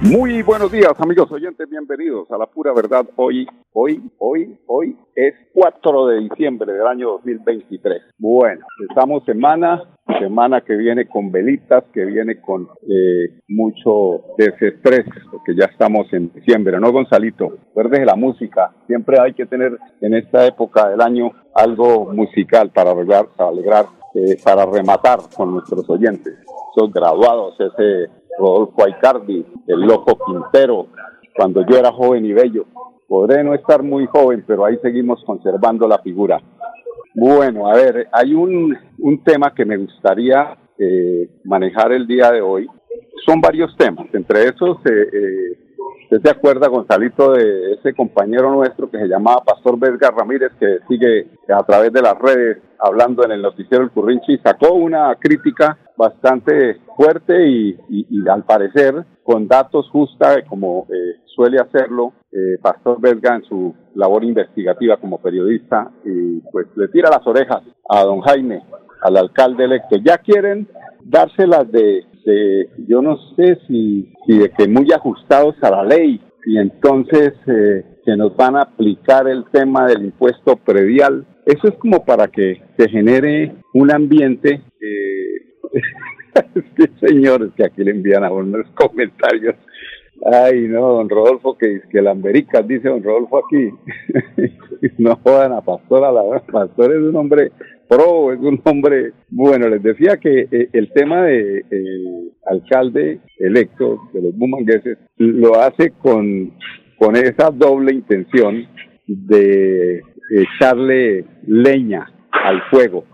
Muy buenos días, amigos oyentes, bienvenidos a la pura verdad. Hoy, hoy, hoy, hoy es 4 de diciembre del año 2023. Bueno, estamos semana, semana que viene con velitas, que viene con eh, mucho desestrés, porque ya estamos en diciembre, ¿no, Gonzalito? de la música, siempre hay que tener en esta época del año algo musical para alegrar, para, alegrar, eh, para rematar con nuestros oyentes. Son graduados, ese Rodolfo Aicardi, el Loco Quintero, cuando yo era joven y bello. Podré no estar muy joven, pero ahí seguimos conservando la figura. Bueno, a ver, hay un, un tema que me gustaría eh, manejar el día de hoy. Son varios temas, entre esos, eh, eh, ¿usted se acuerda, Gonzalito, de ese compañero nuestro que se llamaba Pastor Vesga Ramírez, que sigue a través de las redes hablando en el noticiero El Currinchi, sacó una crítica bastante fuerte y, al parecer con datos justos como eh, suele hacerlo eh, Pastor Belga en su labor investigativa como periodista y pues le tira las orejas a don Jaime, al alcalde electo. Ya quieren dárselas de, de yo no sé si, si de que muy ajustados a la ley y entonces eh, que nos van a aplicar el tema del impuesto predial. Eso es como para que se genere un ambiente eh, señores, que aquí le envían a unos comentarios. Ay, no, don Rodolfo, que, que la América, dice don Rodolfo aquí. no jodan a Pastor, a la Pastor es un hombre pro, es un hombre. Bueno, les decía que eh, el tema de el alcalde electo de los bumangueses lo hace con, con esa doble intención de echarle leña al fuego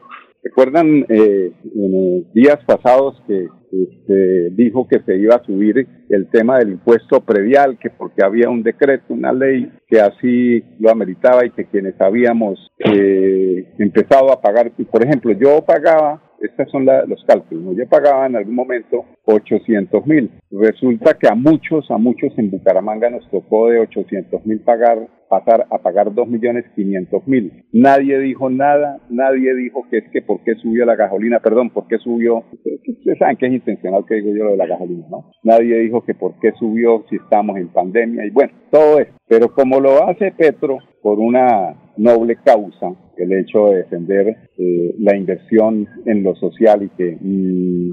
¿Recuerdan eh, en días pasados que este, dijo que se iba a subir el tema del impuesto predial, que porque había un decreto, una ley que así lo ameritaba y que quienes habíamos eh, empezado a pagar, por ejemplo, yo pagaba estos son los cálculos. Yo pagaba en algún momento 800 mil. Resulta que a muchos, a muchos en Bucaramanga nos tocó de 800 mil pagar, pasar a pagar 2 millones 500 mil. Nadie dijo nada, nadie dijo que es que por qué subió la gasolina, perdón, por qué subió, ustedes saben que es intencional que digo yo lo de la gasolina, ¿no? Nadie dijo que por qué subió si estamos en pandemia y bueno, todo eso. Pero como lo hace Petro por una noble causa, el hecho de defender eh, la inversión en lo social y que mm,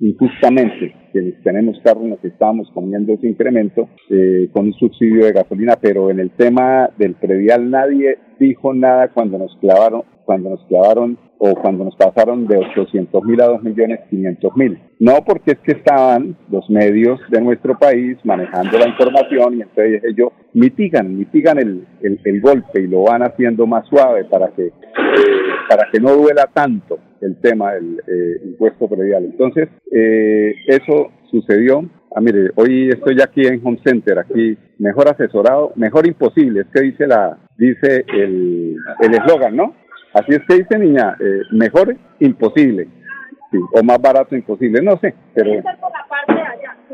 injustamente quienes tenemos carros nos estamos comiendo ese incremento eh, con un subsidio de gasolina, pero en el tema del predial nadie dijo nada cuando nos clavaron, cuando nos clavaron o cuando nos pasaron de 800 mil a 2 millones 500 mil. No porque es que estaban los medios de nuestro país manejando la información y entonces ellos mitigan, mitigan el, el, golpe y lo van haciendo más suave para que, para que no duela tanto el tema del eh, impuesto predial. Entonces, eh, eso sucedió. Ah, mire, hoy estoy aquí en Home Center, aquí mejor asesorado, mejor imposible, es que dice la dice el eslogan, ¿no? Así es que dice niña, eh, mejor imposible, o más barato imposible, no sé, pero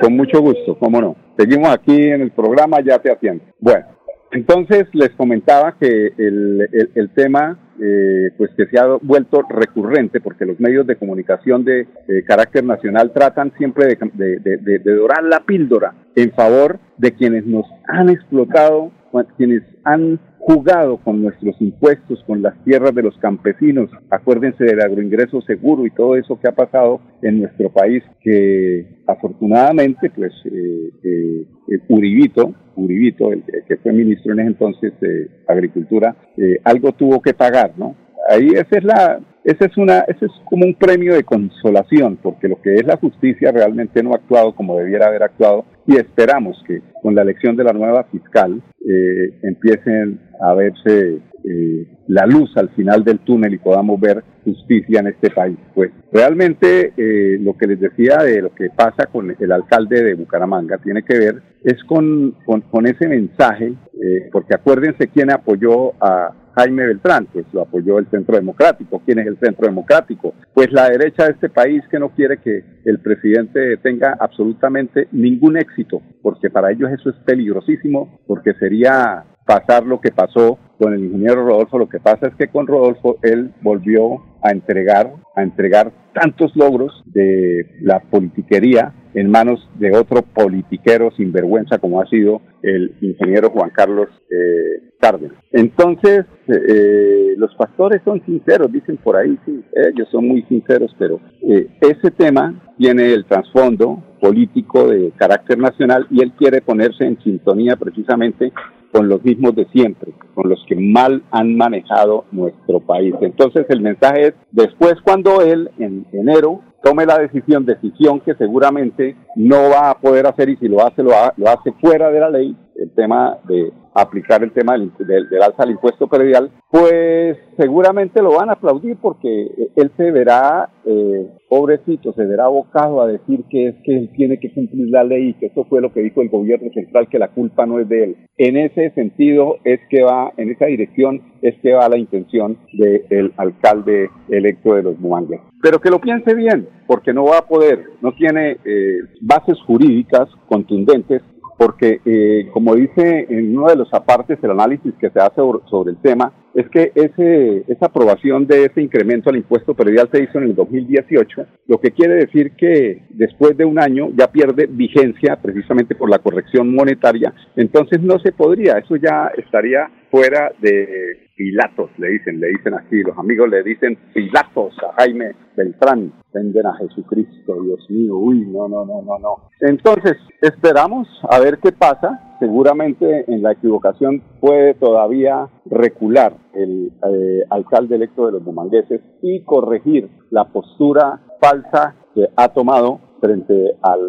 con mucho gusto, cómo no. Seguimos aquí en el programa, ya te atiendo. Bueno, entonces les comentaba que el, el, tema, eh, pues que se ha vuelto recurrente, porque los medios de comunicación de, carácter nacional tratan siempre de, dorar la píldora en favor de quienes nos han explotado, quienes han jugado con nuestros impuestos, con las tierras de los campesinos. Acuérdense del agroingreso seguro y todo eso que ha pasado en nuestro país, que afortunadamente, pues, eh, eh, eh Uribito, Uribito, el, que fue ministro en ese entonces de Agricultura, eh, algo tuvo que pagar, ¿no? Ahí esa es la, ese es una, ese es como un premio de consolación, porque lo que es la justicia realmente no ha actuado como debiera haber actuado y esperamos que con la elección de la nueva fiscal eh, empiecen a verse eh, la luz al final del túnel y podamos ver justicia en este país. Pues realmente eh, lo que les decía de lo que pasa con el alcalde de Bucaramanga tiene que ver es con, con, ese mensaje eh, porque acuérdense quién apoyó a Jaime Beltrán, pues lo apoyó el Centro Democrático. ¿Quién es el Centro Democrático? Pues la derecha de este país que no quiere que el presidente tenga absolutamente ningún éxito, porque para ellos eso es peligrosísimo, porque sería pasar lo que pasó con el ingeniero Rodolfo. Lo que pasa es que con Rodolfo él volvió a entregar, a entregar tantos logros de la politiquería en manos de otro politiquero sinvergüenza como ha sido el ingeniero Juan Carlos eh, Cárdenas. Entonces, eh, los pastores son sinceros, dicen por ahí, sí, ellos son muy sinceros, pero eh, ese tema tiene el trasfondo político de carácter nacional y él quiere ponerse en sintonía precisamente con los mismos de siempre, con los que mal han manejado nuestro país. Entonces el mensaje es, después cuando él en enero tome la decisión, decisión que seguramente no va a poder hacer y si lo hace, lo, hace fuera de la ley, el tema de aplicar el tema del, alza del impuesto predial, pues seguramente lo van a aplaudir porque él se verá, eh, pobrecito, se verá abocado a decir que es que él tiene que cumplir la ley y que eso fue lo que dijo el gobierno central, que la culpa no es de él. En ese sentido es que va, en esa dirección es que va la intención del alcalde electo de los Muangas. Pero que lo piense bien, porque no va a poder, no tiene eh, bases jurídicas contundentes porque eh, como dice en uno de los apartes el análisis que se hace sobre el tema, es que ese, esa aprobación de ese incremento al impuesto predial se hizo en el 2018, lo que quiere decir que después de un año ya pierde vigencia precisamente por la corrección monetaria, entonces no se podría, eso ya estaría fuera de Pilatos, le dicen, le dicen así, los amigos le dicen Pilatos a Jaime Beltrán, venden a Jesucristo, Dios mío, uy, no, no, no, no, no. Entonces, esperamos a ver qué pasa, seguramente en la equivocación puede todavía recular el eh, alcalde electo de los bumangueses y corregir la postura falsa que ha tomado frente al,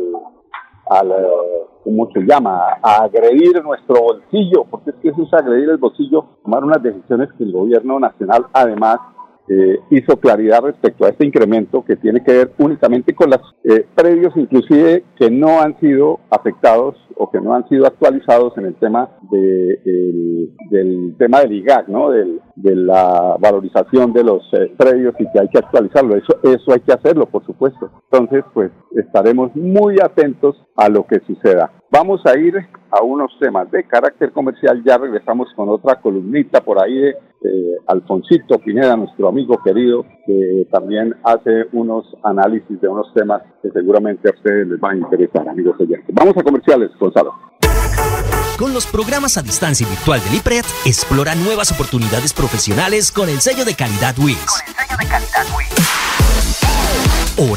al ¿cómo se llama?, a agredir nuestro bolsillo, porque es que eso es agredir el bolsillo, tomar unas decisiones que el gobierno nacional además eh, hizo claridad respecto a este incremento que tiene que ver únicamente con los eh, predios inclusive que no han sido afectados o que no han sido actualizados en el tema de, del tema del IGAC, ¿no? Del, de la valorización de los eh, predios y que hay que actualizarlo. Eso, eso hay que hacerlo, por supuesto. Entonces, pues estaremos muy atentos a lo que suceda. Vamos a ir a unos temas de carácter comercial. Ya regresamos con otra columnita por ahí de eh, Alfonsito Pineda, nuestro amigo querido, que también hace unos análisis de unos temas que seguramente a ustedes les van a interesar, amigos oyentes. Vamos a comerciales, Gonzalo. Con los programas a distancia y virtual del IPRED, explora nuevas oportunidades profesionales con el sello de calidad WIS. Con el sello de calidad WIS.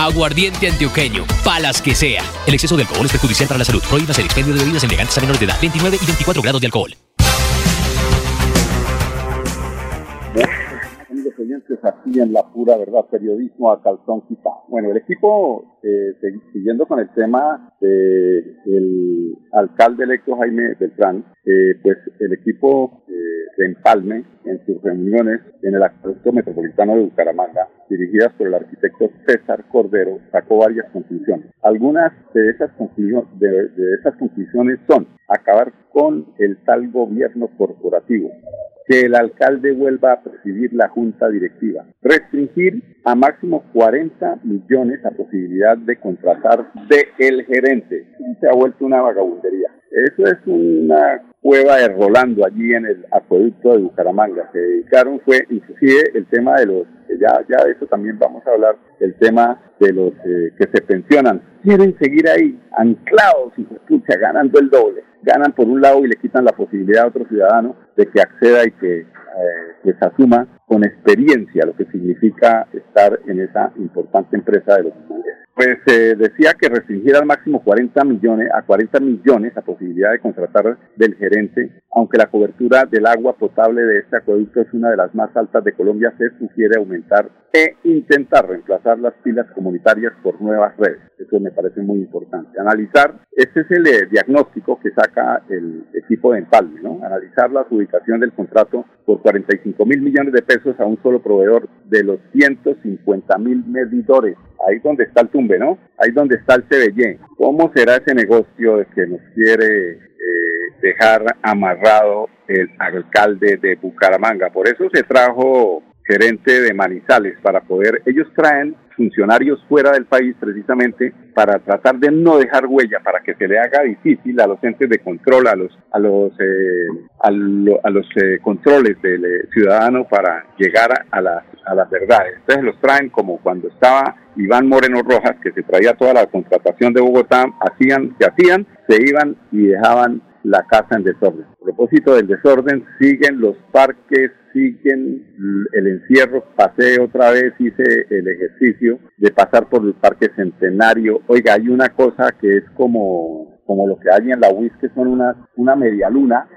Aguardiente antioqueño, palas que sea. El exceso de alcohol es perjudicial para la salud. Prohíbas el expendio de bebidas elegantes a menores de edad, 29 y 24 grados de alcohol. aquí en la pura verdad, periodismo a calzón quitado. Bueno, el equipo, eh, siguiendo con el tema del alcalde electo Jaime Beltrán, eh, pues el equipo eh, de Empalme, en sus reuniones en el Acueducto Metropolitano de Bucaramanga, dirigidas por el arquitecto César Cordero, sacó varias conclusiones. Algunas de esas, de esas conclusiones son acabar con el tal gobierno corporativo, que el alcalde vuelva a presidir la junta directiva, restringir a máximo 40 millones a posibilidad de contratar de el gerente. Se ha vuelto una vagabundería. Eso es una cueva de Rolando allí en el acueducto de Bucaramanga. Se dedicaron fue inclusive el tema de los, ya, ya de eso también vamos a hablar, el tema de los eh, que se pensionan. Quieren seguir ahí, anclados y escucha, ganando el doble. Ganan por un lado y le quitan la posibilidad a otro ciudadano de que acceda y que eh, les asuma con experiencia lo que significa estar en esa importante empresa de los pues eh, decía que restringir al máximo 40 millones, a 40 millones la posibilidad de contratar del gerente, aunque la cobertura del agua potable de este acueducto es una de las más altas de Colombia, se sugiere aumentar e intentar reemplazar las pilas comunitarias por nuevas redes. Eso me parece muy importante. Analizar, este es el eh, diagnóstico que saca el equipo de Empalme, ¿no? Analizar la adjudicación del contrato por 45 mil millones de pesos a un solo proveedor de los 150 mil medidores ahí donde está el tumbe, ¿no? Ahí donde está el CBY. ¿Cómo será ese negocio que nos quiere eh, dejar amarrado el alcalde de Bucaramanga? Por eso se trajo gerente de Manizales para poder, ellos traen funcionarios fuera del país precisamente para tratar de no dejar huella, para que se le haga difícil a los entes de control, a los a los eh, a, los eh, controles del eh, ciudadano para llegar a, las a las verdades. Entonces los traen como cuando estaba Iván Moreno Rojas, que se traía toda la contratación de Bogotá, hacían, se hacían, se iban y dejaban la casa en desorden. A propósito del desorden, siguen los parques, siguen el encierro. Pasé otra vez, hice el ejercicio de pasar por el Parque Centenario. Oiga, hay una cosa que es como, como lo que hay en la UIS, que son una, una media luna,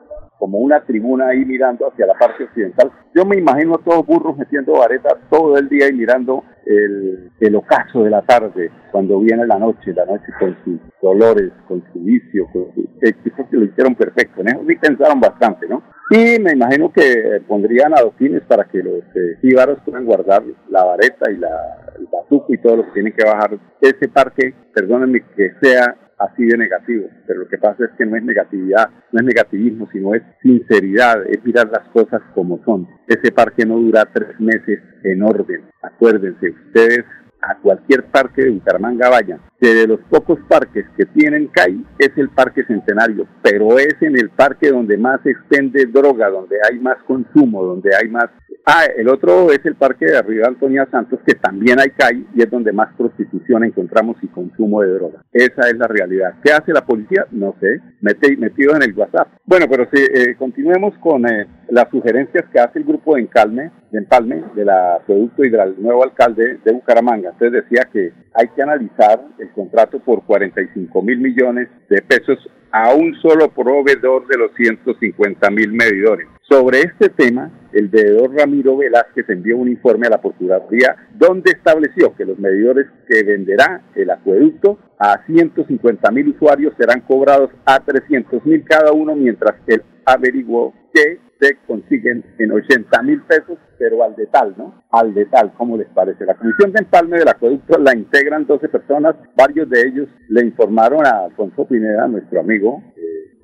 como una tribuna ahí mirando hacia la parte occidental. Yo me imagino a todos burros metiendo varetas todo el día y mirando el, el ocaso de la tarde, cuando viene la noche, la noche con sus dolores, con su vicio, con su... Eh, que lo hicieron perfecto, ¿no? Sí pensaron bastante, ¿no? Y me imagino que pondrían adoquines para que los eh, puedan guardar la vareta y la, el bazuco y todo lo que tienen que bajar. Ese parque, perdónenme que sea así de negativo, pero lo que pasa es que no es negatividad, no es negativismo, sino es sinceridad, es mirar las cosas como son. Ese parque no dura tres meses en orden. Acuérdense, ustedes a cualquier parque de Bucaramanga vayan, que de los pocos parques que tienen CAI es el Parque Centenario, pero es en el parque donde más se expende droga, donde hay más consumo, donde hay más Ah, el otro es el parque de Arriba Antonia Santos, que también hay CAI y es donde más prostitución encontramos y consumo de droga. Esa es la realidad. ¿Qué hace la policía? No sé, metido en el WhatsApp. Bueno, pero si eh, continuemos con eh, las sugerencias que hace el grupo de Encalme, de Empalme, de la producto y nuevo alcalde de Bucaramanga. Entonces decía que hay que analizar el contrato por 45 mil millones de pesos a un solo proveedor de los 150 mil medidores. Sobre este tema, el veedor Ramiro Velázquez envió un informe a la Procuraduría donde estableció que los medidores que venderá el acueducto a 150 mil usuarios serán cobrados a 300 mil cada uno, mientras él averiguó que consiguen en 80 mil pesos, pero al detal, ¿no? Al detal, ¿cómo les parece? La Comisión de Empalme del Acueducto la integran 12 personas, varios de ellos le informaron a Alfonso Pineda, nuestro amigo,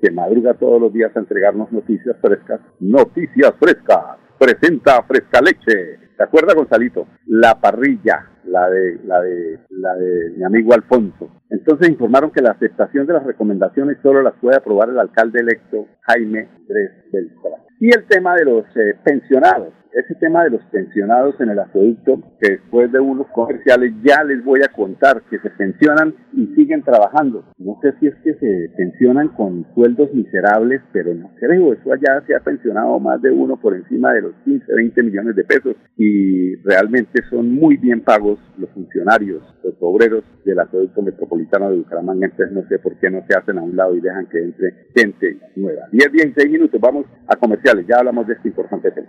que madruga todos los días a entregarnos noticias frescas. Noticias frescas. Presenta Fresca Leche. ¿Se acuerda, Gonzalito? La parrilla, la de, la de, la de mi amigo Alfonso. Entonces informaron que la aceptación de las recomendaciones solo las puede aprobar el alcalde electo Jaime Andrés Beltrán. Y el tema de los eh, pensionados ese tema de los pensionados en el acueducto, que después de unos comerciales ya les voy a contar que se pensionan y siguen trabajando. No sé si es que se pensionan con sueldos miserables, pero no creo, eso allá se ha pensionado más de uno por encima de los 15, 20 millones de pesos y realmente son muy bien pagos los funcionarios, los obreros del acueducto metropolitano de Bucaramanga, entonces no sé por qué no se hacen a un lado y dejan que entre gente nueva. 10, 16 minutos, vamos a comerciales, ya hablamos de este importante tema.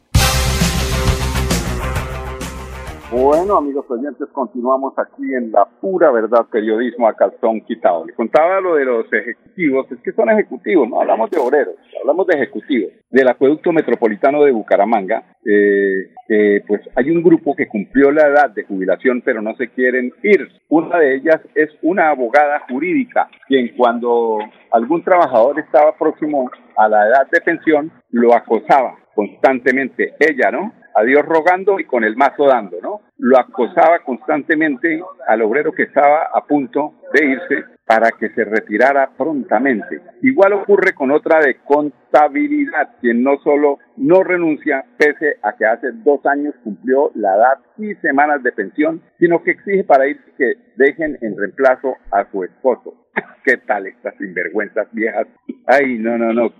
Bueno, amigos oyentes, continuamos aquí en la pura verdad periodismo a calzón quitado. Le contaba lo de los ejecutivos, es que son ejecutivos, no hablamos de obreros, hablamos de ejecutivos. Del acueducto metropolitano de Bucaramanga, eh, pues hay un grupo que cumplió la edad de jubilación, pero no se quieren ir. Una de ellas es una abogada jurídica, quien cuando algún trabajador estaba próximo a la edad de pensión, lo acosaba constantemente. Ella, ¿no? A Dios rogando y con el mazo dando, ¿no? Lo acosaba constantemente al obrero que estaba a punto de irse para que se retirara prontamente. Igual ocurre con otra de contabilidad, quien no solo no renuncia, pese a que hace dos años cumplió la edad y semanas de pensión, sino que exige para irse que dejen en reemplazo a su esposo. ¿Qué tal estas sinvergüenzas viejas? Ay, no, no, no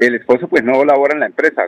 el esposo pues no labora en la empresa,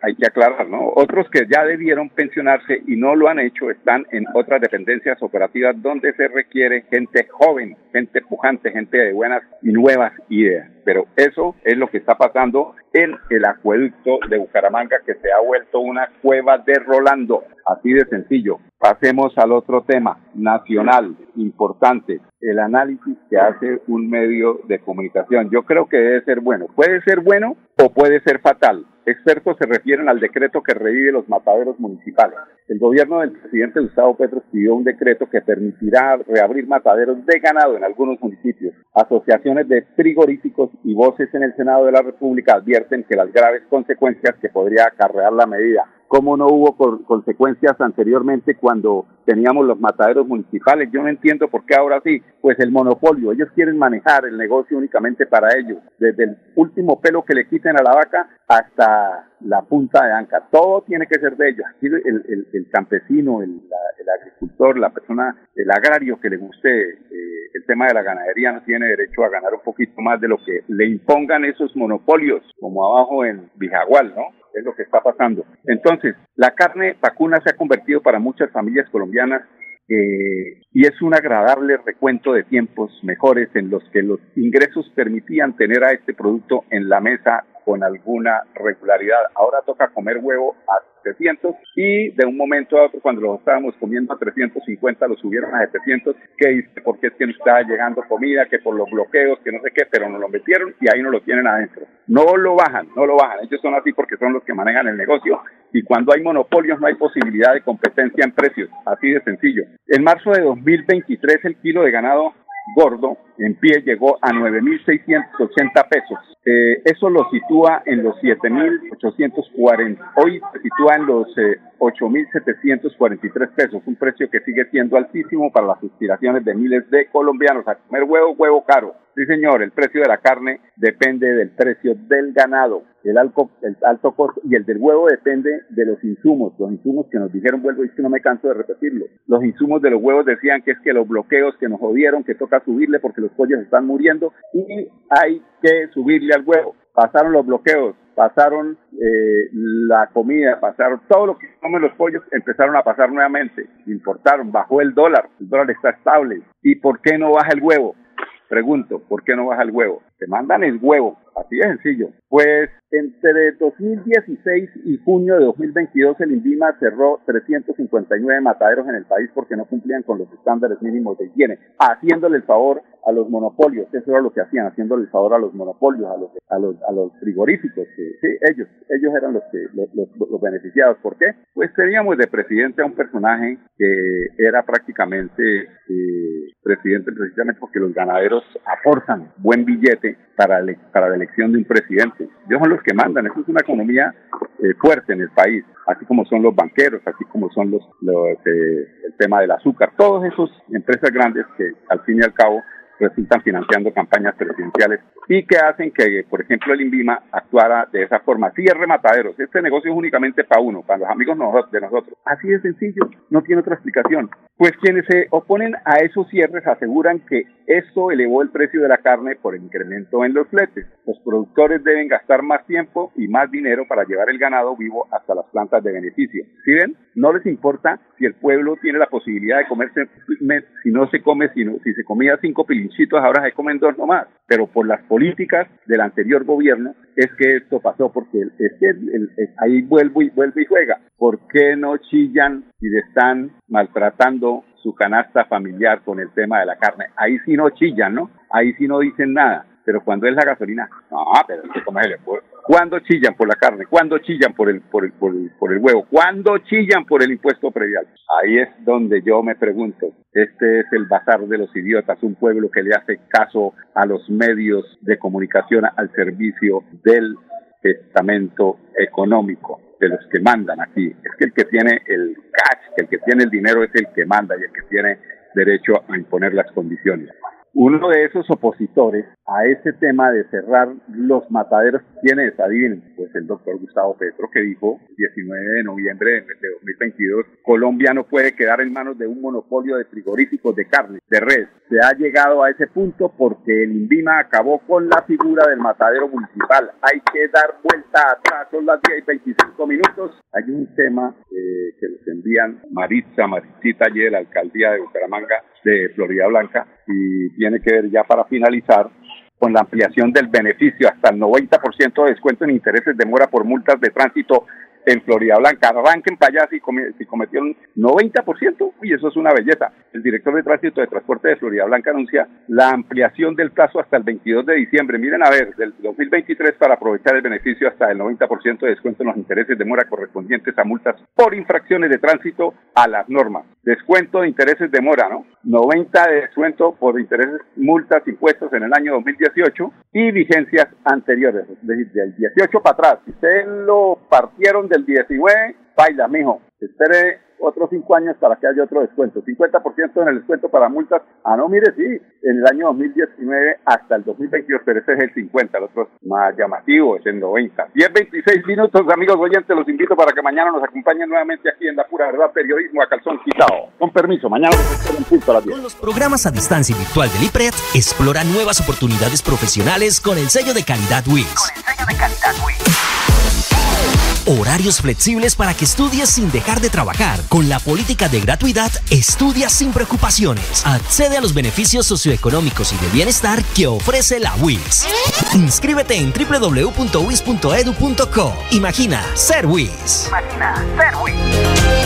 hay que aclarar, ¿no? Otros que ya debieron pensionarse y no lo han hecho están en otras dependencias operativas donde se requiere gente joven, gente pujante, gente de buenas y nuevas ideas. Pero eso es lo que está pasando en el acueducto de Bucaramanga que se ha vuelto una cueva de Rolando, así de sencillo. Pasemos al otro tema nacional, importante, el análisis que hace un medio de comunicación. Yo creo que debe ser bueno. Puede ser bueno o puede ser fatal. Expertos se refieren al decreto que revive los mataderos municipales. El gobierno del presidente Gustavo Petro pidió un decreto que permitirá reabrir mataderos de ganado en algunos municipios. Asociaciones de frigoríficos y voces en el Senado de la República advierten que las graves consecuencias que podría acarrear la medida cómo no hubo consecuencias anteriormente cuando teníamos los mataderos municipales. Yo no entiendo por qué ahora sí, pues el monopolio, ellos quieren manejar el negocio únicamente para ellos, desde el último pelo que le quiten a la vaca hasta la punta de anca, todo tiene que ser de ellos. El, campesino, el, agricultor, la persona, el agrario que le guste eh, el tema de la ganadería no tiene derecho a ganar un poquito más de lo que le impongan esos monopolios, como abajo en Vijagual, ¿no? Es lo que está pasando. Entonces, la carne vacuna se ha convertido para muchas familias colombianas eh, y es un agradable recuento de tiempos mejores en los que los ingresos permitían tener a este producto en la mesa con alguna regularidad. Ahora toca comer huevo a 700 y de un momento a otro cuando lo estábamos comiendo a 350 lo subieron a 700, que dice porque es que no estaba llegando comida, que por los bloqueos, que no sé qué, pero nos lo metieron y ahí no lo tienen adentro. No lo bajan, no lo bajan. Ellos son así porque son los que manejan el negocio y cuando hay monopolios no hay posibilidad de competencia en precios, así de sencillo. En marzo de 2023 el kilo de ganado gordo en pie llegó a 9.680 pesos. Eh, eso lo sitúa en los 7.840. Hoy se sitúa en los 8.743 pesos, un precio que sigue siendo altísimo para las aspiraciones de miles de colombianos a comer huevo, huevo caro. Sí, señor, el precio de la carne depende del precio del ganado. El alto, el alto costo y el del huevo depende de los insumos. Los insumos que nos dijeron, vuelvo y no me canso de repetirlo. Los insumos de los huevos decían que es que los bloqueos que nos jodieron, que toca subirle porque los pollos están muriendo y hay que subirle al huevo. Pasaron los bloqueos, pasaron eh, la comida, pasaron todo lo que comen los pollos, empezaron a pasar nuevamente, importaron, bajó el dólar, el dólar está estable. ¿Y por qué no baja el huevo? Pregunto, ¿por qué no baja el huevo? Te mandan el huevo, así de sencillo. Pues entre 2016 y junio de 2022 el INVIMA cerró 359 mataderos en el país porque no cumplían con los estándares mínimos de higiene, haciéndole el favor a los monopolios, eso era lo que hacían, haciéndole el favor a los monopolios, a los, a los, a los frigoríficos, sí, ellos, ellos eran los, que, los, los, beneficiados. ¿Por qué? Pues teníamos de presidente a un personaje que era prácticamente eh, presidente precisamente porque los ganaderos aportan buen billete para, la elección de un presidente. Ellos son los que mandan, eso es una economía eh, fuerte en el país, así como son los banqueros, así como son los, los eh, el tema del azúcar, todas esas empresas grandes que al fin y al cabo resultan financiando campañas presidenciales y que hacen que, por ejemplo, el INVIMA actuara de esa forma. Cierre mataderos. Este negocio es únicamente para uno, para los amigos de nosotros. Así de sencillo, no tiene otra explicación. Pues quienes se oponen a esos cierres aseguran que esto elevó el precio de la carne por el incremento en los fletes. Los productores deben gastar más tiempo y más dinero para llevar el ganado vivo hasta las plantas de beneficio. ¿Sí ven? No les importa si el pueblo tiene la posibilidad de comerse, si no se come, sino si se comía cinco pilinchitos, ahora se comen dos nomás. Pero por las políticas del anterior gobierno es que esto pasó, porque es que ahí vuelvo y vuelve y juega. ¿Por qué no chillan y le están maltratando su canasta familiar con el tema de la carne? Ahí sí no chillan, ¿no? Ahí sí no dicen nada. Pero cuando es la gasolina, no, pero es que ¿Cuándo chillan por la carne? ¿Cuándo chillan por el, por el, por el, por el huevo? ¿Cuándo chillan por el impuesto predial? Ahí es donde yo me pregunto, este es el bazar de los idiotas, un pueblo que le hace caso a los medios de comunicación al servicio del estamento económico de los que mandan aquí. Es que el que tiene el cash, el que tiene el dinero es el que manda y el que tiene derecho a imponer las condiciones. Uno de esos opositores a ese tema de cerrar los mataderos, ¿quién es? Adivinen, pues el doctor Gustavo Petro que dijo el 19 de noviembre de 2022, Colombia no puede quedar en manos de un monopolio de frigoríficos de carne, de res. Se ha llegado a ese punto porque el INVIMA acabó con la figura del matadero municipal. Hay que dar vuelta atrás, son las 10 y 25 minutos. Hay un tema eh, que nos envían Maritza, Maritita ayer, la alcaldía de Bucaramanga, de Florida Blanca, y tiene que ver ya para finalizar con la ampliación del beneficio. Hasta el 90% de descuento en intereses de mora por multas de tránsito en Florida Blanca. Arranquen para allá si, si cometieron 90%, y eso es una belleza. El director de tránsito de transporte de Florida Blanca anuncia la ampliación del plazo hasta el 22 de diciembre. Miren a ver, del 2023 para aprovechar el beneficio hasta el 90% de descuento en los intereses de mora correspondientes a multas por infracciones de tránsito a las normas. Descuento de intereses de mora, ¿no? 90 de descuento por intereses, multas, impuestos en el año 2018 y vigencias anteriores, es decir, del 18 para atrás. Si ustedes lo partieron del 19, baila, mijo. Espere otros cinco años para que haya otro descuento. 50% en el descuento para multas. Ah, no, mire, sí, en el año 2019 hasta el 2022, pero ese es el 50, el otro es más llamativo, es el 90. 10, 26 minutos, amigos oyentes, los invito para que mañana nos acompañen nuevamente aquí en La Pura Verdad Periodismo a Calzón Quitado. Con permiso, mañana un punto a las 10. Con los programas a distancia virtual del IPRED, explora nuevas oportunidades profesionales con el sello de calidad WIS. Con el sello de calidad WIS. Horarios flexibles para que estudies sin dejar de trabajar. Con la política de gratuidad, estudia sin preocupaciones. Accede a los beneficios socioeconómicos y de bienestar que ofrece la WIS. Inscríbete en www.wis.edu.co. Imagina ser WIS. Imagina ser WIS.